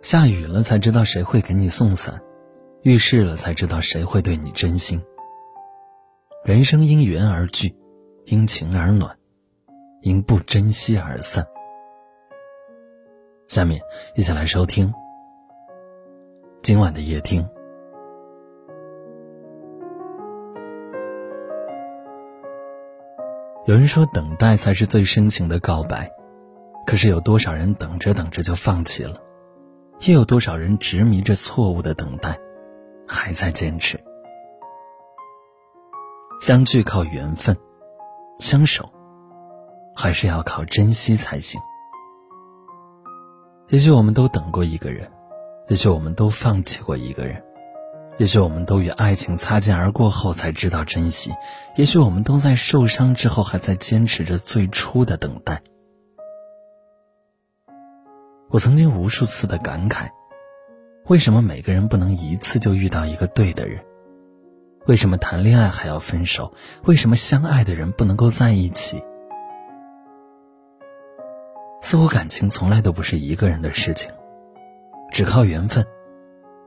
下雨了才知道谁会给你送伞，遇事了才知道谁会对你真心。人生因缘而聚，因情而暖，因不珍惜而散。下面一起来收听今晚的夜听。有人说，等待才是最深情的告白。可是有多少人等着等着就放弃了？又有多少人执迷着错误的等待，还在坚持？相聚靠缘分，相守还是要靠珍惜才行。也许我们都等过一个人，也许我们都放弃过一个人，也许我们都与爱情擦肩而过后才知道珍惜，也许我们都在受伤之后还在坚持着最初的等待。我曾经无数次的感慨：为什么每个人不能一次就遇到一个对的人？为什么谈恋爱还要分手？为什么相爱的人不能够在一起？似乎感情从来都不是一个人的事情，只靠缘分，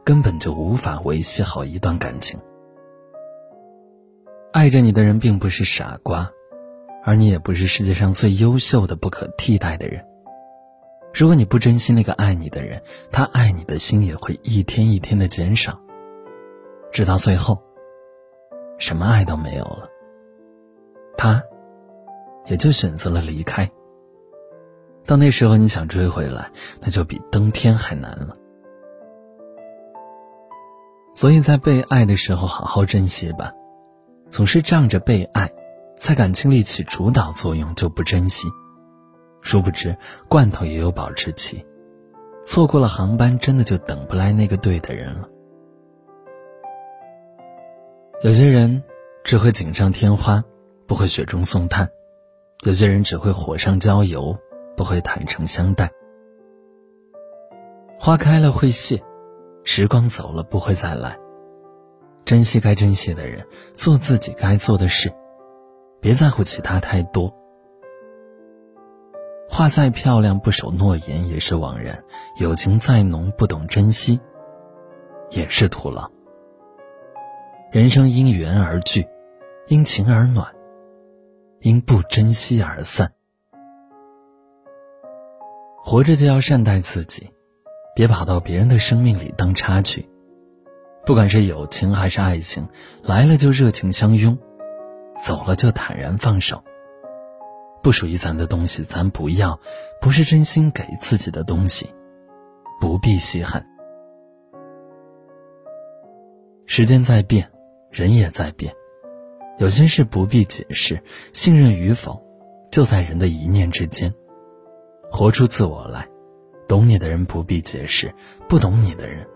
根本就无法维系好一段感情。爱着你的人并不是傻瓜，而你也不是世界上最优秀的、不可替代的人。如果你不珍惜那个爱你的人，他爱你的心也会一天一天的减少，直到最后，什么爱都没有了，他也就选择了离开。到那时候，你想追回来，那就比登天还难了。所以在被爱的时候，好好珍惜吧。总是仗着被爱，在感情里起主导作用，就不珍惜。殊不知，罐头也有保质期，错过了航班，真的就等不来那个对的人了。有些人只会锦上添花，不会雪中送炭；有些人只会火上浇油，不会坦诚相待。花开了会谢，时光走了不会再来。珍惜该珍惜的人，做自己该做的事，别在乎其他太多。话再漂亮，不守诺言也是枉然；友情再浓，不懂珍惜也是徒劳。人生因缘而聚，因情而暖，因不珍惜而散。活着就要善待自己，别跑到别人的生命里当插曲。不管是友情还是爱情，来了就热情相拥，走了就坦然放手。不属于咱的东西，咱不要；不是真心给自己的东西，不必稀罕。时间在变，人也在变，有些事不必解释，信任与否，就在人的一念之间。活出自我来，懂你的人不必解释，不懂你的人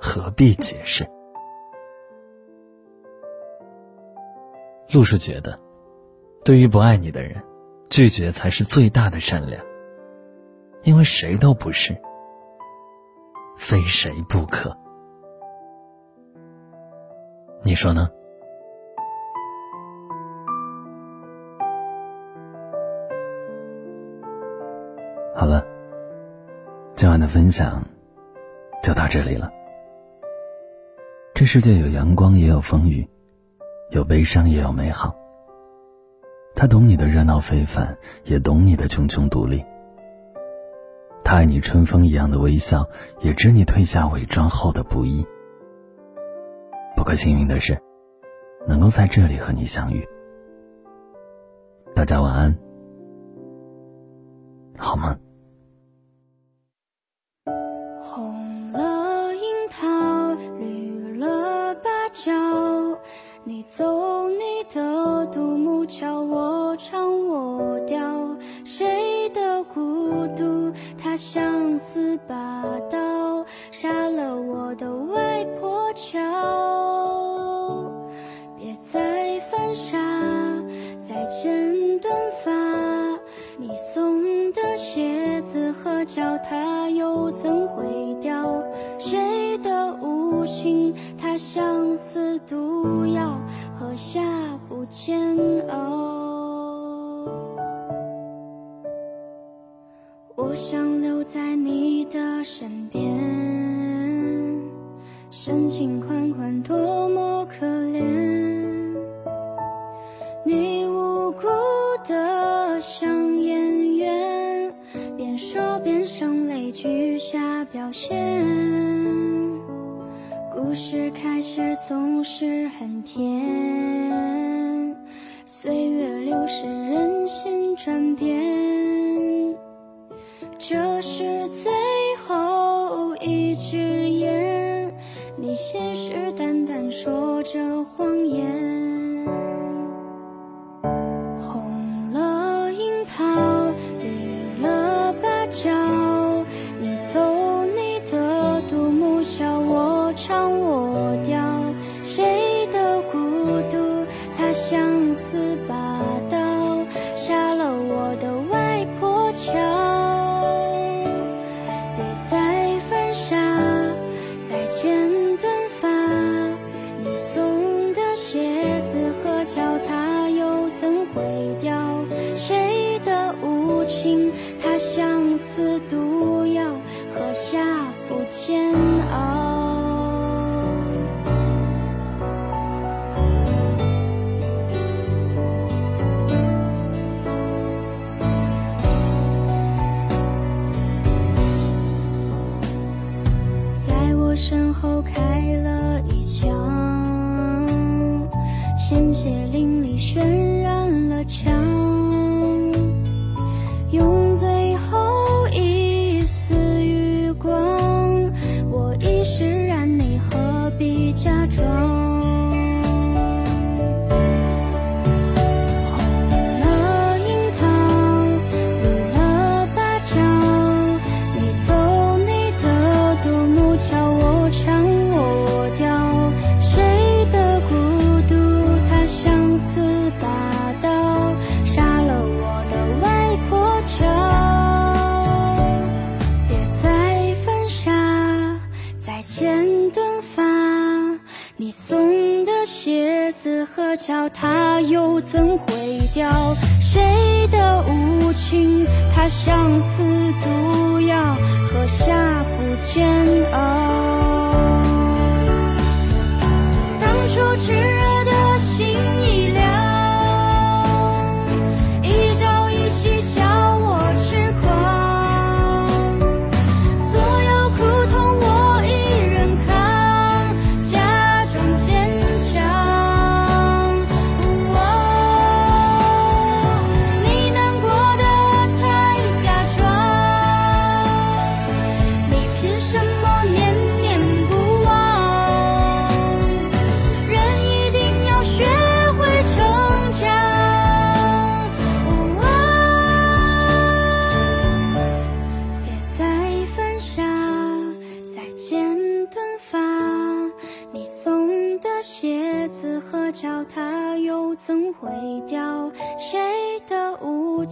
何必解释？陆叔觉得。对于不爱你的人，拒绝才是最大的善良。因为谁都不是，非谁不可。你说呢？好了，今晚的分享就到这里了。这世界有阳光，也有风雨，有悲伤，也有美好。他懂你的热闹非凡，也懂你的茕茕独立。他爱你春风一样的微笑，也知你褪下伪装后的不易。不过幸运的是，能够在这里和你相遇。大家晚安，好吗？红了樱桃，绿了芭蕉，你走你的独木桥。相思把刀杀了我的外婆桥，别再犯傻，再剪短发。你送的鞋子和脚踏又怎会掉？谁的无情，他相思毒药，喝下不煎熬。我想留在你的。身边，深情款款，多么可怜。你无辜的像演员，边说边声泪俱下表现。故事开始总是很甜，岁月流逝，人心转变，这是最后一支烟，你信誓旦旦说着相思毒药，喝下不煎熬。在我身后开了一枪，鲜血淋漓，渲染了墙。你送的鞋子和脚它又怎会掉？谁的无情？它像似毒药，喝下不煎熬。当初炽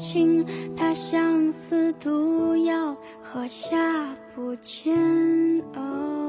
情？它相思毒药，喝下不煎熬。